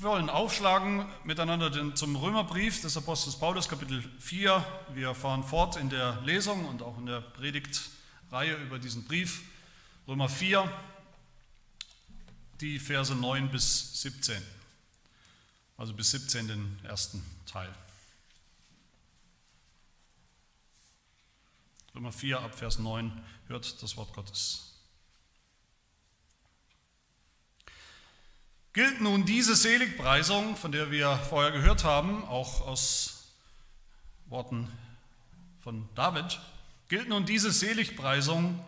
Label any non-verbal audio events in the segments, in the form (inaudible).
Wir wollen aufschlagen miteinander den, zum Römerbrief des Apostels Paulus, Kapitel 4. Wir fahren fort in der Lesung und auch in der Predigtreihe über diesen Brief. Römer 4, die Verse 9 bis 17. Also bis 17 den ersten Teil. Römer 4 ab Vers 9 hört das Wort Gottes. Gilt nun diese Seligpreisung, von der wir vorher gehört haben, auch aus Worten von David, gilt nun diese Seligpreisung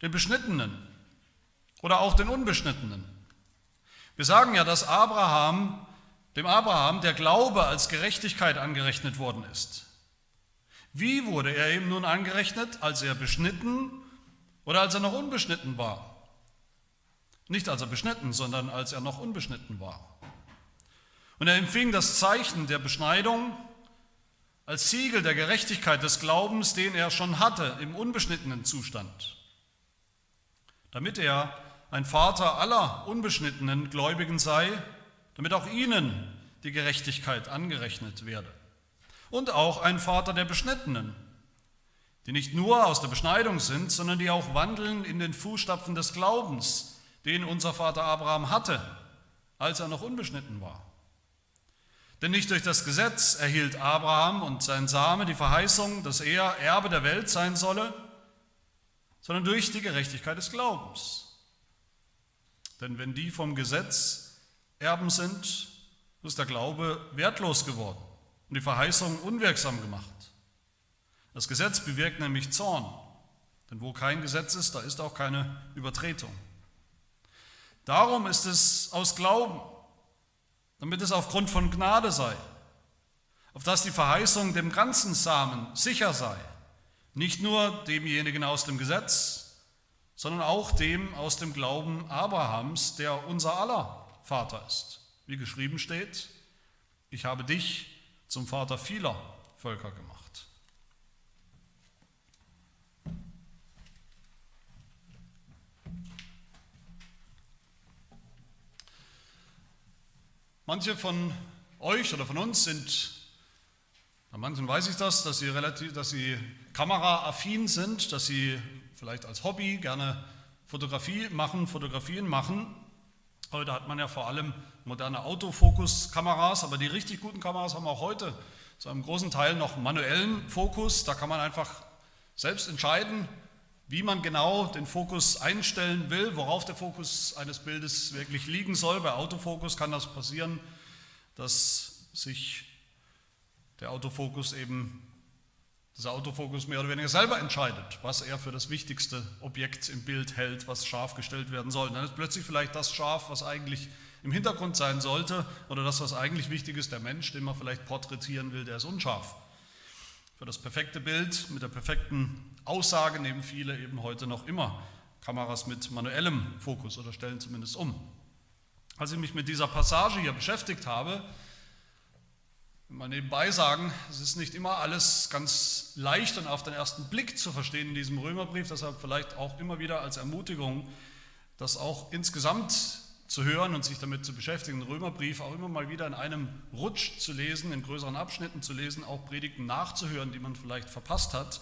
den Beschnittenen oder auch den Unbeschnittenen. Wir sagen ja, dass Abraham, dem Abraham der Glaube als Gerechtigkeit angerechnet worden ist. Wie wurde er ihm nun angerechnet, als er beschnitten oder als er noch unbeschnitten war? Nicht als er beschnitten, sondern als er noch unbeschnitten war. Und er empfing das Zeichen der Beschneidung als Siegel der Gerechtigkeit des Glaubens, den er schon hatte im unbeschnittenen Zustand, damit er ein Vater aller unbeschnittenen Gläubigen sei, damit auch ihnen die Gerechtigkeit angerechnet werde. Und auch ein Vater der Beschnittenen, die nicht nur aus der Beschneidung sind, sondern die auch wandeln in den Fußstapfen des Glaubens, den unser Vater Abraham hatte, als er noch unbeschnitten war. Denn nicht durch das Gesetz erhielt Abraham und sein Same die Verheißung, dass er Erbe der Welt sein solle, sondern durch die Gerechtigkeit des Glaubens. Denn wenn die vom Gesetz Erben sind, ist der Glaube wertlos geworden und die Verheißung unwirksam gemacht. Das Gesetz bewirkt nämlich Zorn, denn wo kein Gesetz ist, da ist auch keine Übertretung. Darum ist es aus Glauben, damit es aufgrund von Gnade sei, auf dass die Verheißung dem ganzen Samen sicher sei, nicht nur demjenigen aus dem Gesetz, sondern auch dem aus dem Glauben Abrahams, der unser aller Vater ist. Wie geschrieben steht, ich habe dich zum Vater vieler Völker gemacht. Manche von euch oder von uns sind, bei manchen weiß ich das, dass sie, relativ, dass sie kameraaffin sind, dass sie vielleicht als Hobby gerne Fotografie machen, Fotografien machen. Heute hat man ja vor allem moderne Autofokus-Kameras, aber die richtig guten Kameras haben auch heute zu einem großen Teil noch manuellen Fokus. Da kann man einfach selbst entscheiden, wie man genau den Fokus einstellen will, worauf der Fokus eines Bildes wirklich liegen soll. Bei Autofokus kann das passieren, dass sich der Autofokus eben, dieser Autofokus mehr oder weniger selber entscheidet, was er für das wichtigste Objekt im Bild hält, was scharf gestellt werden soll. dann ist plötzlich vielleicht das scharf, was eigentlich im Hintergrund sein sollte, oder das, was eigentlich wichtig ist, der Mensch, den man vielleicht porträtieren will, der ist unscharf. Für das perfekte Bild mit der perfekten Aussage nehmen viele eben heute noch immer Kameras mit manuellem Fokus oder stellen zumindest um. Als ich mich mit dieser Passage hier beschäftigt habe, mal nebenbei sagen, es ist nicht immer alles ganz leicht und auf den ersten Blick zu verstehen in diesem Römerbrief, deshalb vielleicht auch immer wieder als Ermutigung, das auch insgesamt zu hören und sich damit zu beschäftigen, den Römerbrief auch immer mal wieder in einem Rutsch zu lesen, in größeren Abschnitten zu lesen, auch Predigten nachzuhören, die man vielleicht verpasst hat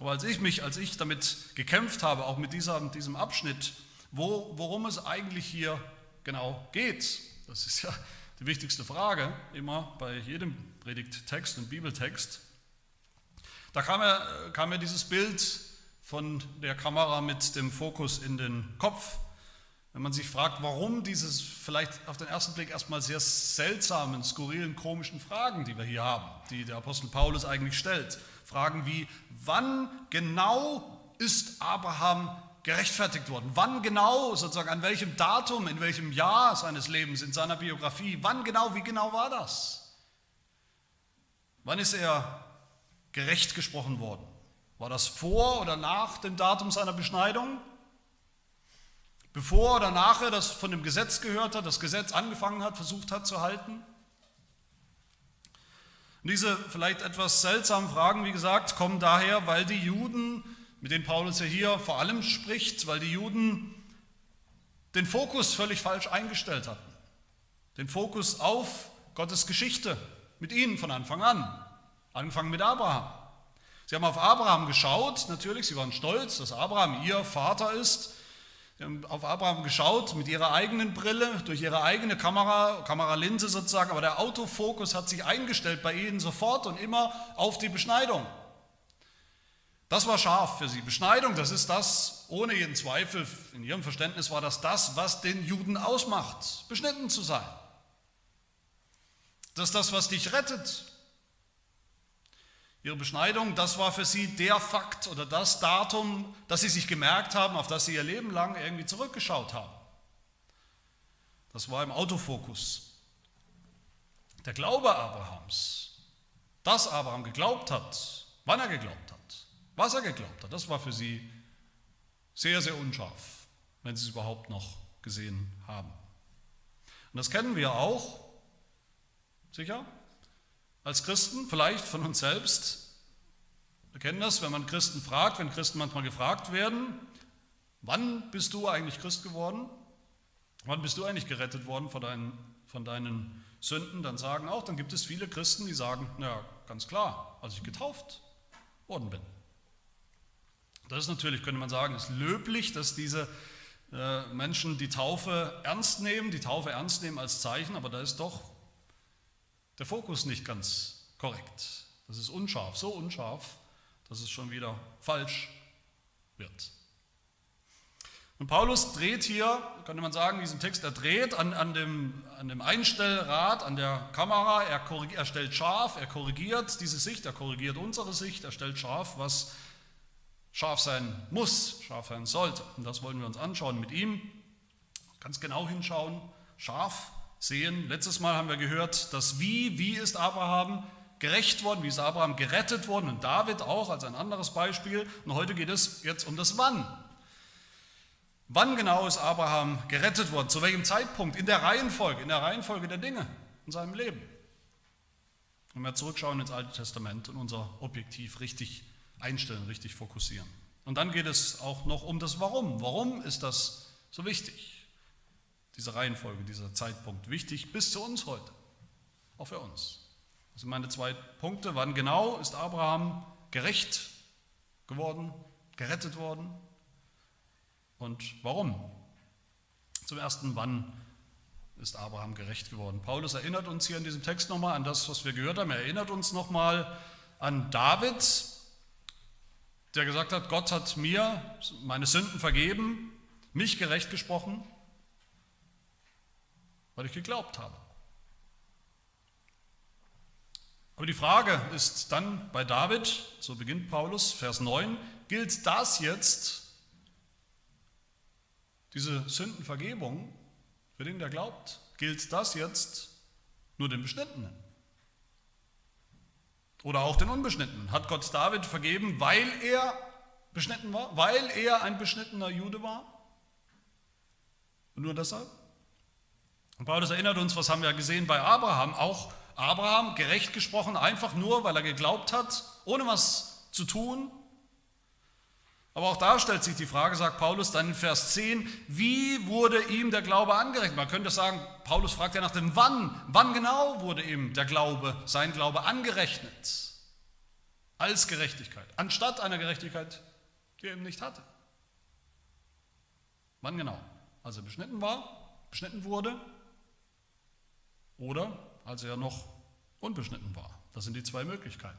aber als ich mich, als ich damit gekämpft habe, auch mit, dieser, diesem Abschnitt, wo, worum es eigentlich hier genau geht, das ist ja die wichtigste Frage immer bei jedem Predigttext und Bibeltext, da kam mir, kam mir dieses Bild von der Kamera mit dem Fokus in den Kopf. Wenn man sich fragt, warum dieses vielleicht auf den ersten Blick erstmal sehr seltsamen, skurrilen, komischen Fragen, die wir hier haben, die der Apostel Paulus eigentlich stellt. Fragen wie, wann genau ist Abraham gerechtfertigt worden? Wann genau, sozusagen an welchem Datum, in welchem Jahr seines Lebens, in seiner Biografie, wann genau, wie genau war das? Wann ist er gerecht gesprochen worden? War das vor oder nach dem Datum seiner Beschneidung? Bevor oder nachher er das von dem Gesetz gehört hat, das Gesetz angefangen hat, versucht hat zu halten? Und diese vielleicht etwas seltsamen Fragen, wie gesagt, kommen daher, weil die Juden, mit denen Paulus ja hier vor allem spricht, weil die Juden den Fokus völlig falsch eingestellt hatten. den Fokus auf Gottes Geschichte mit ihnen von Anfang an, angefangen mit Abraham. Sie haben auf Abraham geschaut, natürlich, sie waren stolz, dass Abraham ihr Vater ist. Sie haben auf Abraham geschaut mit ihrer eigenen Brille, durch ihre eigene Kamera, Kameralinse sozusagen, aber der Autofokus hat sich eingestellt bei ihnen sofort und immer auf die Beschneidung. Das war scharf für sie. Beschneidung, das ist das, ohne jeden Zweifel, in ihrem Verständnis war das das, was den Juden ausmacht, beschnitten zu sein. Das ist das, was dich rettet. Ihre Beschneidung, das war für sie der Fakt oder das Datum, das sie sich gemerkt haben, auf das sie ihr Leben lang irgendwie zurückgeschaut haben. Das war im Autofokus. Der Glaube Abrahams, dass Abraham geglaubt hat, wann er geglaubt hat, was er geglaubt hat, das war für sie sehr, sehr unscharf, wenn sie es überhaupt noch gesehen haben. Und das kennen wir auch, sicher, als Christen, vielleicht von uns selbst. Wir kennen das, wenn man Christen fragt, wenn Christen manchmal gefragt werden, wann bist du eigentlich Christ geworden? Wann bist du eigentlich gerettet worden von deinen, von deinen Sünden? Dann sagen auch, dann gibt es viele Christen, die sagen, na ganz klar, als ich getauft worden bin. Das ist natürlich, könnte man sagen, ist löblich, dass diese äh, Menschen die Taufe ernst nehmen, die Taufe ernst nehmen als Zeichen, aber da ist doch der Fokus nicht ganz korrekt. Das ist unscharf, so unscharf, dass es schon wieder falsch wird. Und Paulus dreht hier, könnte man sagen, diesen Text, er dreht an, an, dem, an dem Einstellrad, an der Kamera, er, er stellt scharf, er korrigiert diese Sicht, er korrigiert unsere Sicht, er stellt scharf, was scharf sein muss, scharf sein sollte. Und das wollen wir uns anschauen mit ihm. Ganz genau hinschauen, scharf sehen. Letztes Mal haben wir gehört, das Wie, wie ist Abraham gerecht worden, wie ist Abraham gerettet worden und David auch als ein anderes Beispiel. Und heute geht es jetzt um das Wann. Wann genau ist Abraham gerettet worden? Zu welchem Zeitpunkt? In der Reihenfolge, in der Reihenfolge der Dinge in seinem Leben. Wenn wir zurückschauen ins Alte Testament und unser Objektiv richtig einstellen, richtig fokussieren. Und dann geht es auch noch um das Warum. Warum ist das so wichtig? Diese Reihenfolge, dieser Zeitpunkt wichtig bis zu uns heute, auch für uns. Das sind meine zwei Punkte. Wann genau ist Abraham gerecht geworden, gerettet worden und warum? Zum ersten, wann ist Abraham gerecht geworden? Paulus erinnert uns hier in diesem Text nochmal an das, was wir gehört haben. Er erinnert uns nochmal an David, der gesagt hat, Gott hat mir meine Sünden vergeben, mich gerecht gesprochen, weil ich geglaubt habe. Aber die Frage ist dann bei David, so beginnt Paulus, Vers 9, gilt das jetzt, diese Sündenvergebung, für den, der glaubt, gilt das jetzt nur den Beschnittenen? Oder auch den Unbeschnittenen. Hat Gott David vergeben, weil er beschnitten war? Weil er ein beschnittener Jude war? Und nur deshalb? Und Paulus erinnert uns, was haben wir gesehen bei Abraham? Auch Abraham, gerecht gesprochen, einfach nur, weil er geglaubt hat, ohne was zu tun. Aber auch da stellt sich die Frage, sagt Paulus dann in Vers 10, wie wurde ihm der Glaube angerechnet? Man könnte sagen, Paulus fragt ja nach dem Wann. Wann genau wurde ihm der Glaube, sein Glaube angerechnet? Als Gerechtigkeit, anstatt einer Gerechtigkeit, die er eben nicht hatte. Wann genau? Als er beschnitten war, beschnitten wurde oder als er noch unbeschnitten war. Das sind die zwei Möglichkeiten.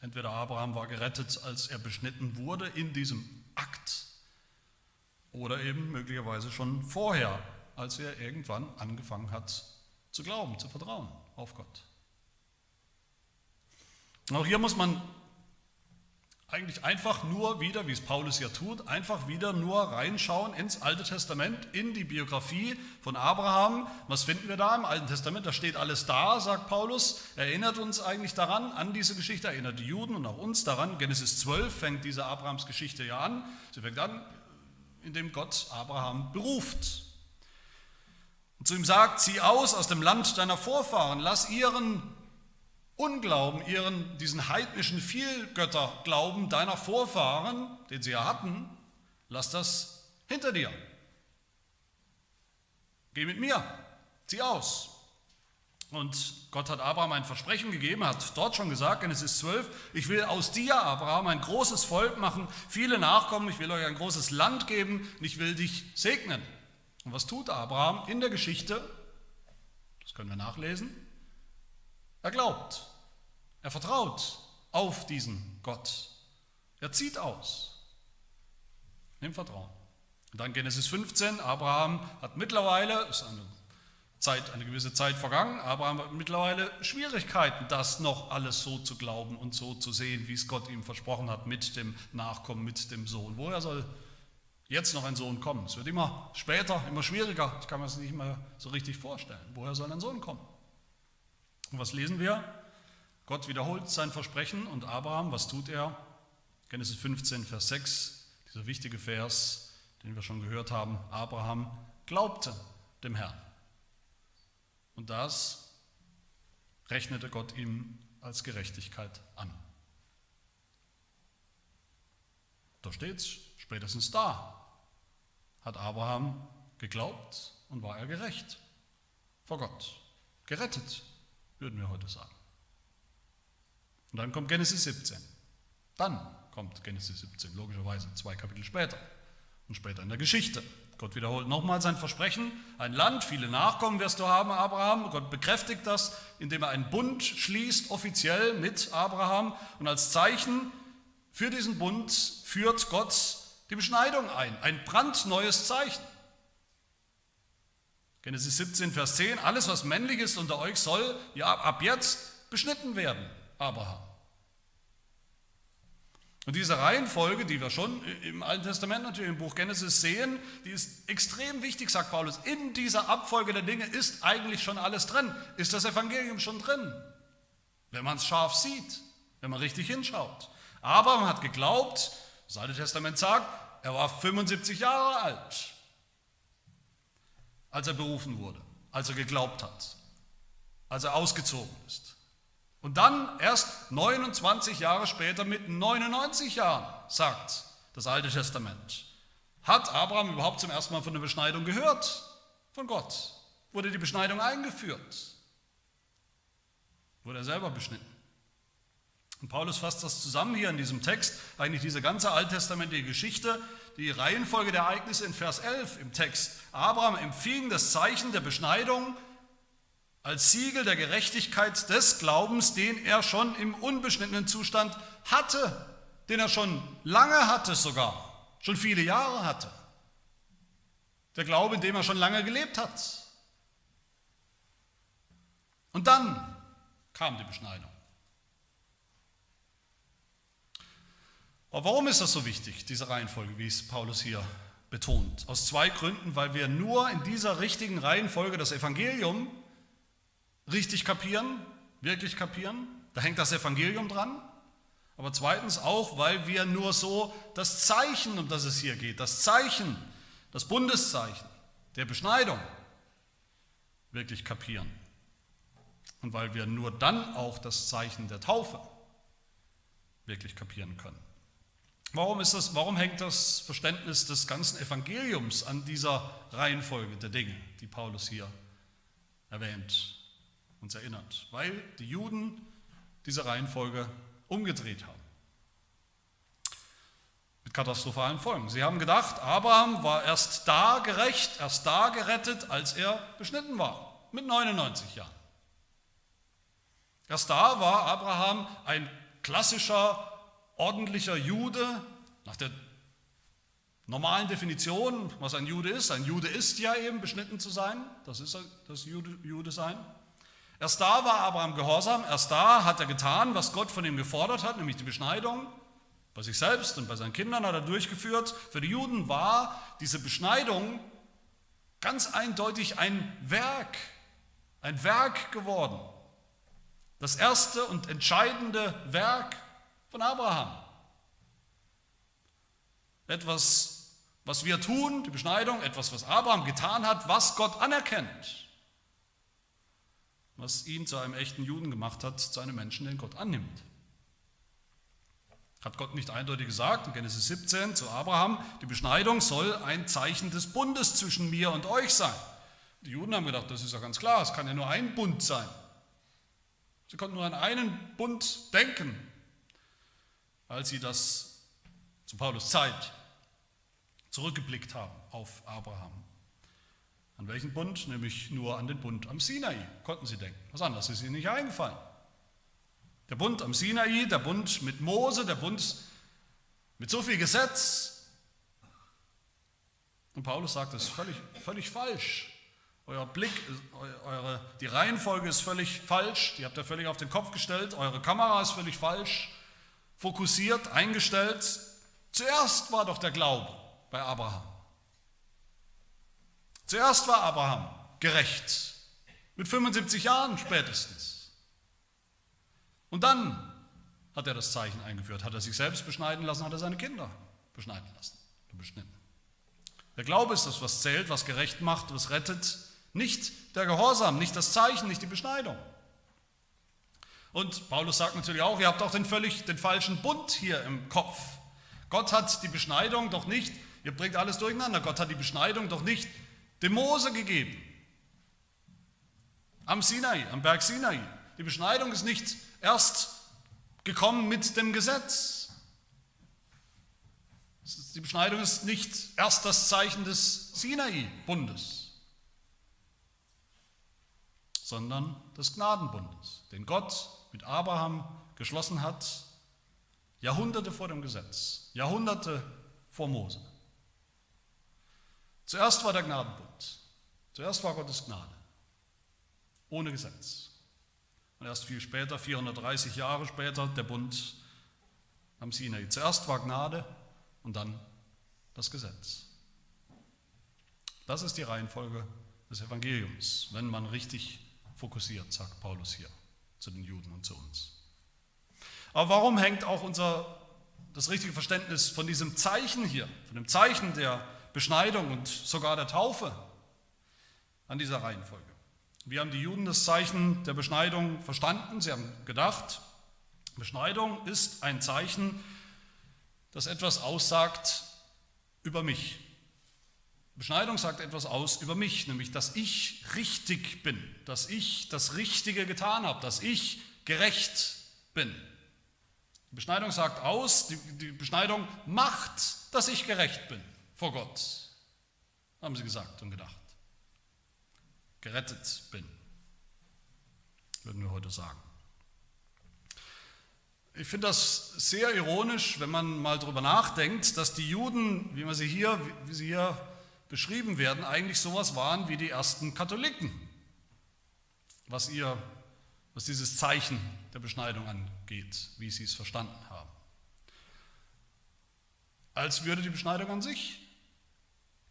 Entweder Abraham war gerettet, als er beschnitten wurde in diesem Akt, oder eben möglicherweise schon vorher, als er irgendwann angefangen hat zu glauben, zu vertrauen auf Gott. Auch hier muss man eigentlich einfach nur wieder, wie es Paulus ja tut, einfach wieder nur reinschauen ins Alte Testament, in die Biografie von Abraham. Was finden wir da im Alten Testament? Da steht alles da, sagt Paulus. Erinnert uns eigentlich daran, an diese Geschichte, erinnert die Juden und auch uns daran. Genesis 12 fängt diese Abrahams Geschichte ja an. Sie fängt an, indem Gott Abraham beruft. Und zu ihm sagt, zieh aus aus dem Land deiner Vorfahren, lass ihren Unglauben, ihren, diesen heidnischen Vielgötterglauben deiner Vorfahren, den sie ja hatten, lass das hinter dir. Geh mit mir zieh aus. Und Gott hat Abraham ein Versprechen gegeben, hat dort schon gesagt, Genesis 12, ich will aus dir, Abraham, ein großes Volk machen, viele Nachkommen, ich will euch ein großes Land geben und ich will dich segnen. Und was tut Abraham in der Geschichte? Das können wir nachlesen. Er glaubt, er vertraut auf diesen Gott. Er zieht aus im Vertrauen. Und dann Genesis 15, Abraham hat mittlerweile, ist eine Zeit, eine gewisse Zeit vergangen, Abraham hat mittlerweile Schwierigkeiten, das noch alles so zu glauben und so zu sehen, wie es Gott ihm versprochen hat mit dem Nachkommen, mit dem Sohn. Woher soll jetzt noch ein Sohn kommen? Es wird immer später, immer schwieriger. Ich kann mir das nicht mehr so richtig vorstellen. Woher soll ein Sohn kommen? Und was lesen wir? Gott wiederholt sein Versprechen und Abraham, was tut er? Genesis 15, Vers 6, dieser wichtige Vers, den wir schon gehört haben. Abraham glaubte dem Herrn. Und das rechnete Gott ihm als Gerechtigkeit an. Da steht es, spätestens da hat Abraham geglaubt und war er gerecht vor Gott. Gerettet, würden wir heute sagen. Und dann kommt Genesis 17. Dann kommt Genesis 17, logischerweise zwei Kapitel später und später in der Geschichte. Gott wiederholt nochmal sein Versprechen, ein Land, viele Nachkommen wirst du haben, Abraham. Gott bekräftigt das, indem er einen Bund schließt, offiziell mit Abraham. Und als Zeichen für diesen Bund führt Gott die Beschneidung ein, ein brandneues Zeichen. Genesis 17, Vers 10, alles was männlich ist unter euch soll ja, ab jetzt beschnitten werden, Abraham. Und diese Reihenfolge, die wir schon im Alten Testament natürlich im Buch Genesis sehen, die ist extrem wichtig, sagt Paulus. In dieser Abfolge der Dinge ist eigentlich schon alles drin. Ist das Evangelium schon drin? Wenn man es scharf sieht, wenn man richtig hinschaut. Man hat geglaubt, das Alte Testament sagt, er war 75 Jahre alt, als er berufen wurde, als er geglaubt hat, als er ausgezogen ist. Und dann erst 29 Jahre später mit 99 Jahren, sagt das Alte Testament, hat Abraham überhaupt zum ersten Mal von der Beschneidung gehört, von Gott. Wurde die Beschneidung eingeführt, wurde er selber beschnitten. Und Paulus fasst das zusammen hier in diesem Text, eigentlich diese ganze alttestamentliche Geschichte, die Reihenfolge der Ereignisse in Vers 11 im Text. Abraham empfing das Zeichen der Beschneidung als Siegel der Gerechtigkeit des Glaubens, den er schon im unbeschnittenen Zustand hatte, den er schon lange hatte sogar, schon viele Jahre hatte. Der Glaube, in dem er schon lange gelebt hat. Und dann kam die Beschneidung. Aber warum ist das so wichtig, diese Reihenfolge, wie es Paulus hier betont? Aus zwei Gründen, weil wir nur in dieser richtigen Reihenfolge das Evangelium richtig kapieren, wirklich kapieren. Da hängt das Evangelium dran. Aber zweitens auch, weil wir nur so das Zeichen, um das es hier geht, das Zeichen, das Bundeszeichen der Beschneidung wirklich kapieren. Und weil wir nur dann auch das Zeichen der Taufe wirklich kapieren können. Warum, ist das, warum hängt das Verständnis des ganzen Evangeliums an dieser Reihenfolge der Dinge, die Paulus hier erwähnt? uns erinnert, weil die Juden diese Reihenfolge umgedreht haben. Mit katastrophalen Folgen. Sie haben gedacht, Abraham war erst da gerecht, erst da gerettet, als er beschnitten war, mit 99 Jahren. Erst da war Abraham ein klassischer, ordentlicher Jude, nach der normalen Definition, was ein Jude ist. Ein Jude ist ja eben beschnitten zu sein, das ist das Jude, Jude sein. Erst da war Abraham gehorsam, erst da hat er getan, was Gott von ihm gefordert hat, nämlich die Beschneidung. Bei sich selbst und bei seinen Kindern hat er durchgeführt. Für die Juden war diese Beschneidung ganz eindeutig ein Werk, ein Werk geworden. Das erste und entscheidende Werk von Abraham. Etwas, was wir tun, die Beschneidung, etwas, was Abraham getan hat, was Gott anerkennt was ihn zu einem echten Juden gemacht hat, zu einem Menschen, den Gott annimmt. Hat Gott nicht eindeutig gesagt in Genesis 17 zu Abraham, die Beschneidung soll ein Zeichen des Bundes zwischen mir und euch sein. Die Juden haben gedacht, das ist ja ganz klar, es kann ja nur ein Bund sein. Sie konnten nur an einen Bund denken, als sie das zu Paulus Zeit zurückgeblickt haben auf Abraham. An welchen Bund? Nämlich nur an den Bund am Sinai, konnten sie denken. Was anderes ist ihnen nicht eingefallen. Der Bund am Sinai, der Bund mit Mose, der Bund mit so viel Gesetz. Und Paulus sagt, das ist völlig, völlig falsch. Euer Blick, eure, die Reihenfolge ist völlig falsch, die habt ihr völlig auf den Kopf gestellt, eure Kamera ist völlig falsch, fokussiert, eingestellt. Zuerst war doch der Glaube bei Abraham. Zuerst war Abraham gerecht, mit 75 Jahren spätestens. Und dann hat er das Zeichen eingeführt, hat er sich selbst beschneiden lassen, hat er seine Kinder beschneiden lassen, beschnitten. Der Glaube ist das, was zählt, was gerecht macht, was rettet, nicht der Gehorsam, nicht das Zeichen, nicht die Beschneidung. Und Paulus sagt natürlich auch, ihr habt auch den völlig den falschen Bund hier im Kopf. Gott hat die Beschneidung doch nicht, ihr bringt alles durcheinander, Gott hat die Beschneidung doch nicht dem Mose gegeben. Am Sinai, am Berg Sinai. Die Beschneidung ist nicht erst gekommen mit dem Gesetz. Die Beschneidung ist nicht erst das Zeichen des Sinai-Bundes, sondern des Gnadenbundes, den Gott mit Abraham geschlossen hat, Jahrhunderte vor dem Gesetz, Jahrhunderte vor Mose. Zuerst war der Gnadenbund. Zuerst war Gottes Gnade. Ohne Gesetz. Und erst viel später, 430 Jahre später, der Bund am Sinai. Zuerst war Gnade und dann das Gesetz. Das ist die Reihenfolge des Evangeliums, wenn man richtig fokussiert, sagt Paulus hier zu den Juden und zu uns. Aber warum hängt auch unser, das richtige Verständnis von diesem Zeichen hier, von dem Zeichen der Beschneidung und sogar der Taufe an dieser Reihenfolge. Wir haben die Juden das Zeichen der Beschneidung verstanden. Sie haben gedacht, Beschneidung ist ein Zeichen, das etwas aussagt über mich. Beschneidung sagt etwas aus über mich, nämlich dass ich richtig bin, dass ich das Richtige getan habe, dass ich gerecht bin. Die Beschneidung sagt aus, die, die Beschneidung macht, dass ich gerecht bin vor Gott, haben sie gesagt und gedacht. Gerettet bin, würden wir heute sagen. Ich finde das sehr ironisch, wenn man mal darüber nachdenkt, dass die Juden, wie, man sie hier, wie sie hier beschrieben werden, eigentlich sowas waren wie die ersten Katholiken, was, ihr, was dieses Zeichen der Beschneidung angeht, wie sie es verstanden haben. Als würde die Beschneidung an sich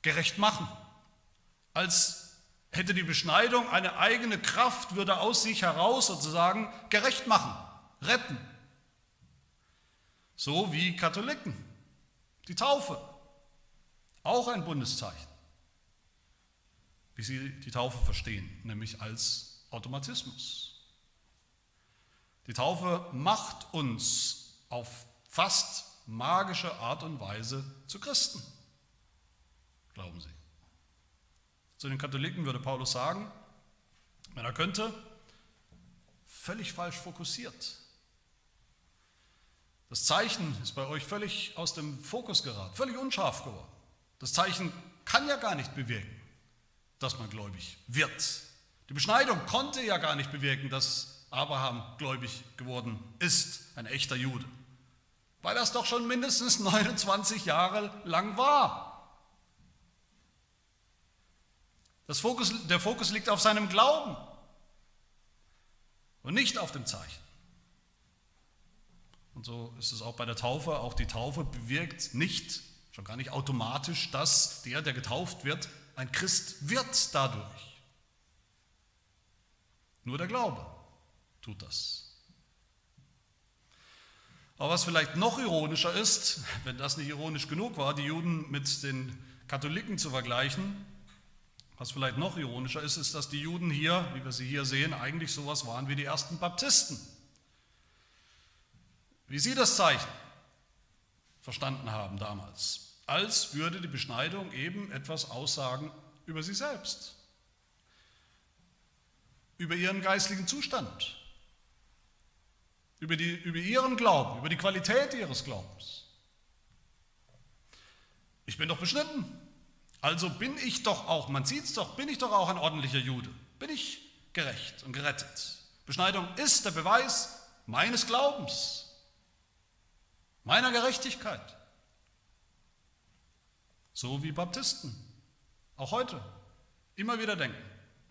gerecht machen. Als hätte die Beschneidung eine eigene Kraft, würde aus sich heraus sozusagen gerecht machen, retten. So wie Katholiken. Die Taufe, auch ein Bundeszeichen, wie sie die Taufe verstehen, nämlich als Automatismus. Die Taufe macht uns auf fast magische Art und Weise zu Christen glauben sie. Zu den Katholiken würde Paulus sagen, wenn er könnte, völlig falsch fokussiert. Das Zeichen ist bei euch völlig aus dem Fokus geraten, völlig unscharf geworden. Das Zeichen kann ja gar nicht bewirken, dass man gläubig wird. Die Beschneidung konnte ja gar nicht bewirken, dass Abraham gläubig geworden ist, ein echter Jude, weil das doch schon mindestens (laughs) 29 Jahre lang war. Fokus, der Fokus liegt auf seinem Glauben und nicht auf dem Zeichen. Und so ist es auch bei der Taufe. Auch die Taufe bewirkt nicht, schon gar nicht automatisch, dass der, der getauft wird, ein Christ wird dadurch. Nur der Glaube tut das. Aber was vielleicht noch ironischer ist, wenn das nicht ironisch genug war, die Juden mit den Katholiken zu vergleichen, was vielleicht noch ironischer ist, ist, dass die Juden hier, wie wir sie hier sehen, eigentlich sowas waren wie die ersten Baptisten. Wie sie das Zeichen verstanden haben damals, als würde die Beschneidung eben etwas aussagen über sie selbst. über ihren geistlichen Zustand, über, die, über ihren Glauben, über die Qualität ihres Glaubens. Ich bin doch beschnitten, also bin ich doch auch, man sieht es doch, bin ich doch auch ein ordentlicher Jude, bin ich gerecht und gerettet. Beschneidung ist der Beweis meines Glaubens, meiner Gerechtigkeit. So wie Baptisten, auch heute, immer wieder denken.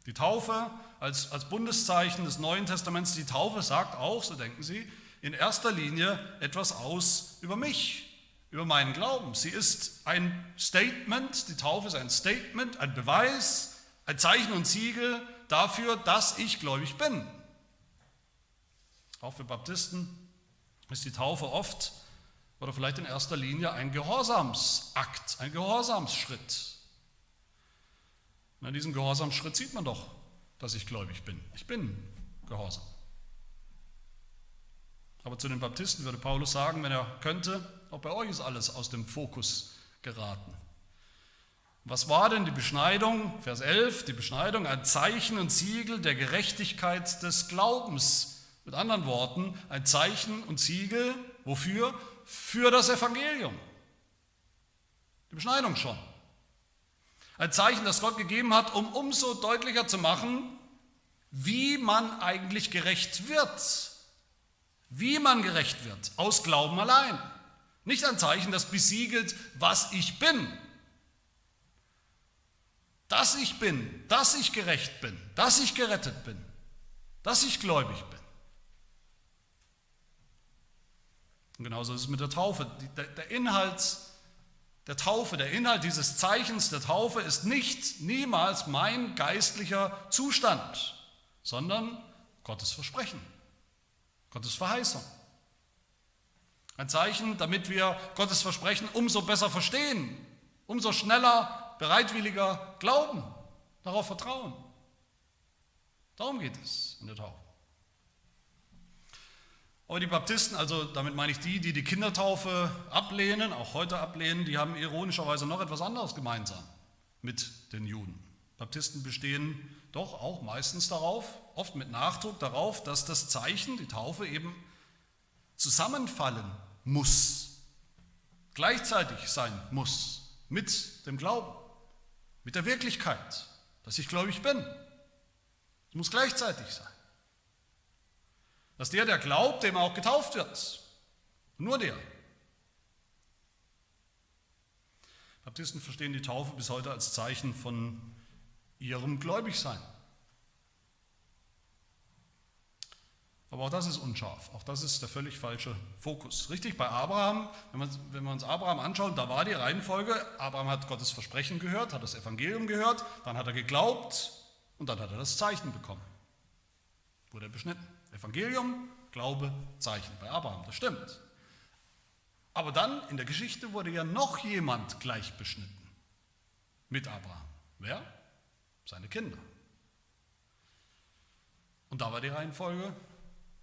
Die Taufe als, als Bundeszeichen des Neuen Testaments, die Taufe sagt auch, so denken sie, in erster Linie etwas aus über mich, über meinen Glauben. Sie ist ein Statement, die Taufe ist ein Statement, ein Beweis, ein Zeichen und Siegel dafür, dass ich gläubig bin. Auch für Baptisten ist die Taufe oft oder vielleicht in erster Linie ein Gehorsamsakt, ein Gehorsamsschritt. Und an diesem Gehorsamsschritt sieht man doch, dass ich gläubig bin. Ich bin gehorsam. Aber zu den Baptisten würde Paulus sagen, wenn er könnte, auch bei euch ist alles aus dem Fokus geraten. Was war denn die Beschneidung? Vers 11, die Beschneidung, ein Zeichen und Siegel der Gerechtigkeit des Glaubens mit anderen Worten, ein Zeichen und Siegel, wofür? Für das Evangelium. Die Beschneidung schon. Ein Zeichen, das Gott gegeben hat, um umso deutlicher zu machen, wie man eigentlich gerecht wird. Wie man gerecht wird, aus Glauben allein. Nicht ein Zeichen, das besiegelt, was ich bin. Dass ich bin, dass ich gerecht bin, dass ich gerettet bin, dass ich gläubig bin. Und genauso ist es mit der Taufe. Der Inhalt der Taufe, der Inhalt dieses Zeichens der Taufe ist nicht niemals mein geistlicher Zustand, sondern Gottes Versprechen, Gottes Verheißung. Ein Zeichen, damit wir Gottes Versprechen umso besser verstehen, umso schneller, bereitwilliger glauben, darauf vertrauen. Darum geht es in der Taufe. Aber die Baptisten, also damit meine ich die, die die Kindertaufe ablehnen, auch heute ablehnen, die haben ironischerweise noch etwas anderes gemeinsam mit den Juden. Baptisten bestehen doch auch meistens darauf, oft mit Nachdruck darauf, dass das Zeichen, die Taufe eben zusammenfallen muss, gleichzeitig sein muss mit dem Glauben, mit der Wirklichkeit, dass ich gläubig bin. Es muss gleichzeitig sein. Dass der, der glaubt, dem auch getauft wird. Nur der. Baptisten verstehen die Taufe bis heute als Zeichen von ihrem Gläubigsein. Aber auch das ist unscharf. Auch das ist der völlig falsche Fokus. Richtig, bei Abraham, wenn, man, wenn wir uns Abraham anschauen, da war die Reihenfolge, Abraham hat Gottes Versprechen gehört, hat das Evangelium gehört, dann hat er geglaubt und dann hat er das Zeichen bekommen. Wurde er beschnitten. Evangelium, Glaube, Zeichen bei Abraham, das stimmt. Aber dann in der Geschichte wurde ja noch jemand gleich beschnitten mit Abraham. Wer? Seine Kinder. Und da war die Reihenfolge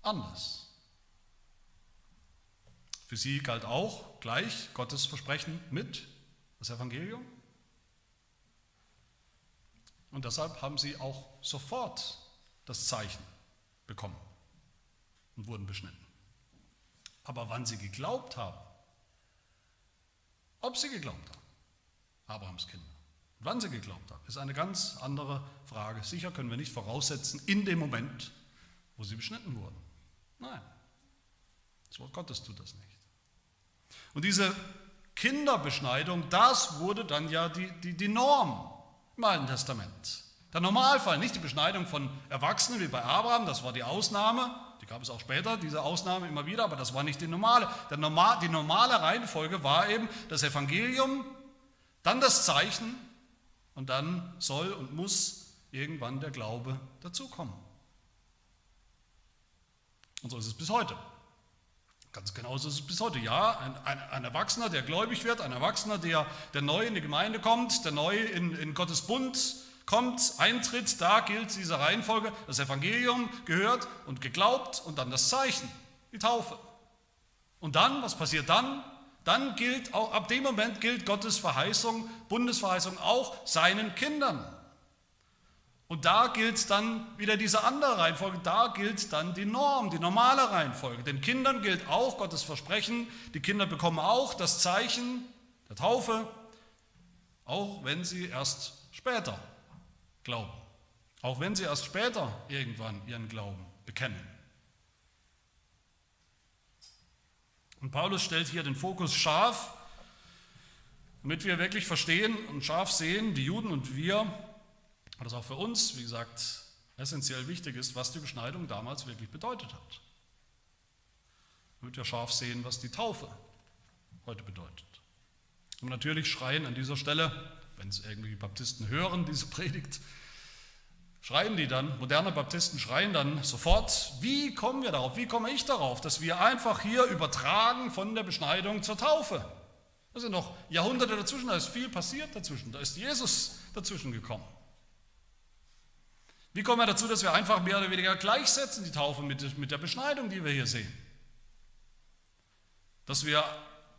anders. Für sie galt auch gleich Gottes Versprechen mit, das Evangelium. Und deshalb haben sie auch sofort das Zeichen bekommen und wurden beschnitten. Aber wann sie geglaubt haben, ob sie geglaubt haben, Abrahams Kinder, wann sie geglaubt haben, ist eine ganz andere Frage. Sicher können wir nicht voraussetzen, in dem Moment, wo sie beschnitten wurden. Nein, das Wort Gottes tut das nicht. Und diese Kinderbeschneidung, das wurde dann ja die, die, die Norm im Alten Testament. Der Normalfall, nicht die Beschneidung von Erwachsenen wie bei Abraham, das war die Ausnahme, gab es auch später, diese Ausnahme immer wieder, aber das war nicht die normale. Normal, die normale Reihenfolge war eben das Evangelium, dann das Zeichen und dann soll und muss irgendwann der Glaube dazukommen. Und so ist es bis heute. Ganz genauso ist es bis heute. Ja, ein, ein, ein, Erwachsener, der gläubig wird, ein Erwachsener, der, der neu in die Gemeinde kommt, der neu in, in Gottes Bund kommt, eintritt, da gilt diese Reihenfolge, das Evangelium gehört und geglaubt und dann das Zeichen, die Taufe. Und dann, was passiert dann? Dann gilt auch, ab dem Moment gilt Gottes Verheißung, Bundesverheißung auch seinen Kindern. Und da gilt dann wieder diese andere Reihenfolge, da gilt dann die Norm, die normale Reihenfolge. Den Kindern gilt auch Gottes Versprechen, die Kinder bekommen auch das Zeichen der Taufe, auch wenn sie erst später glauben, auch wenn sie erst später irgendwann ihren Glauben bekennen. Und Paulus stellt hier den Fokus scharf, damit wir wirklich verstehen und scharf sehen, die Juden und wir, das auch für uns, wie gesagt, essentiell wichtig ist, was die Beschneidung damals wirklich bedeutet hat. Damit wir scharf sehen, was die Taufe heute bedeutet. Und natürlich schreien an dieser Stelle, wenn es irgendwie Baptisten hören, diese Predigt, schreien die dann, moderne Baptisten schreien dann sofort, wie kommen wir darauf, wie komme ich darauf, dass wir einfach hier übertragen von der Beschneidung zur Taufe. Da sind noch Jahrhunderte dazwischen, da ist viel passiert dazwischen, da ist Jesus dazwischen gekommen. Wie kommen wir dazu, dass wir einfach mehr oder weniger gleichsetzen die Taufe mit, mit der Beschneidung, die wir hier sehen? Dass wir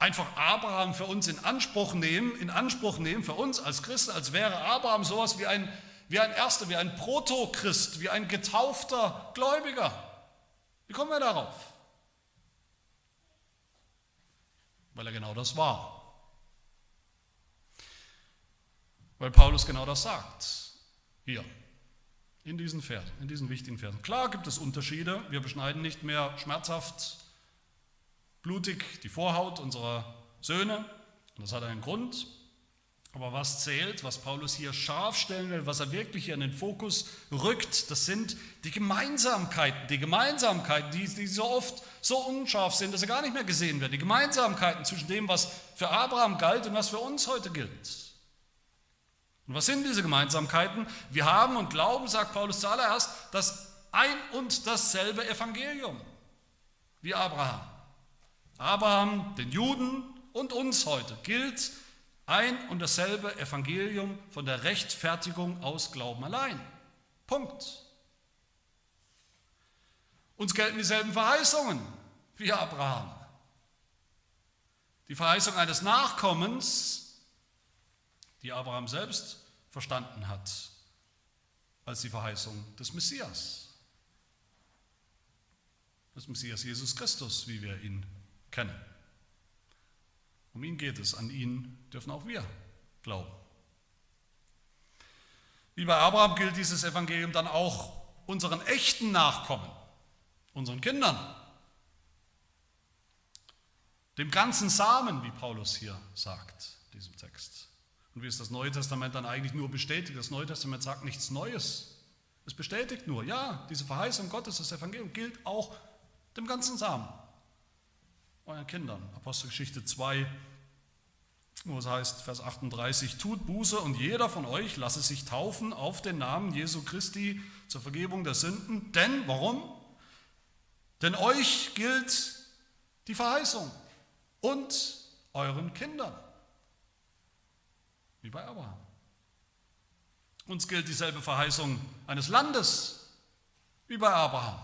einfach Abraham für uns in Anspruch nehmen, in Anspruch nehmen für uns als Christen, als wäre Abraham sowas wie ein, wie ein Erster, wie ein Protochrist, wie ein getaufter Gläubiger. Wie kommen wir darauf? Weil er genau das war. Weil Paulus genau das sagt. Hier. In diesen Versen, in diesen wichtigen Versen. Klar gibt es Unterschiede. Wir beschneiden nicht mehr schmerzhaft, blutig die Vorhaut unserer Söhne. Das hat einen Grund. Aber was zählt, was Paulus hier scharf stellen will, was er wirklich hier in den Fokus rückt, das sind die Gemeinsamkeiten. Die Gemeinsamkeiten, die, die so oft so unscharf sind, dass sie gar nicht mehr gesehen werden. Die Gemeinsamkeiten zwischen dem, was für Abraham galt und was für uns heute gilt. Und was sind diese Gemeinsamkeiten? Wir haben und glauben, sagt Paulus zuallererst, das ein und dasselbe Evangelium wie Abraham. Abraham, den Juden und uns heute gilt ein und dasselbe Evangelium von der Rechtfertigung aus Glauben allein. Punkt. Uns gelten dieselben Verheißungen wie Abraham. Die Verheißung eines Nachkommens, die Abraham selbst verstanden hat als die Verheißung des Messias. Des Messias Jesus Christus, wie wir ihn kennen. Um ihn geht es, an ihn dürfen auch wir glauben. Wie bei Abraham gilt dieses Evangelium dann auch unseren echten Nachkommen, unseren Kindern, dem ganzen Samen, wie Paulus hier sagt, diesem Text. Und wie es das Neue Testament dann eigentlich nur bestätigt. Das Neue Testament sagt nichts Neues. Es bestätigt nur, ja, diese Verheißung Gottes, das Evangelium gilt auch dem ganzen Samen, euren Kindern. Apostelgeschichte 2, wo es heißt, Vers 38, tut Buße und jeder von euch lasse sich taufen auf den Namen Jesu Christi zur Vergebung der Sünden. Denn, warum? Denn euch gilt die Verheißung und euren Kindern wie bei Abraham. Uns gilt dieselbe Verheißung eines Landes wie bei Abraham.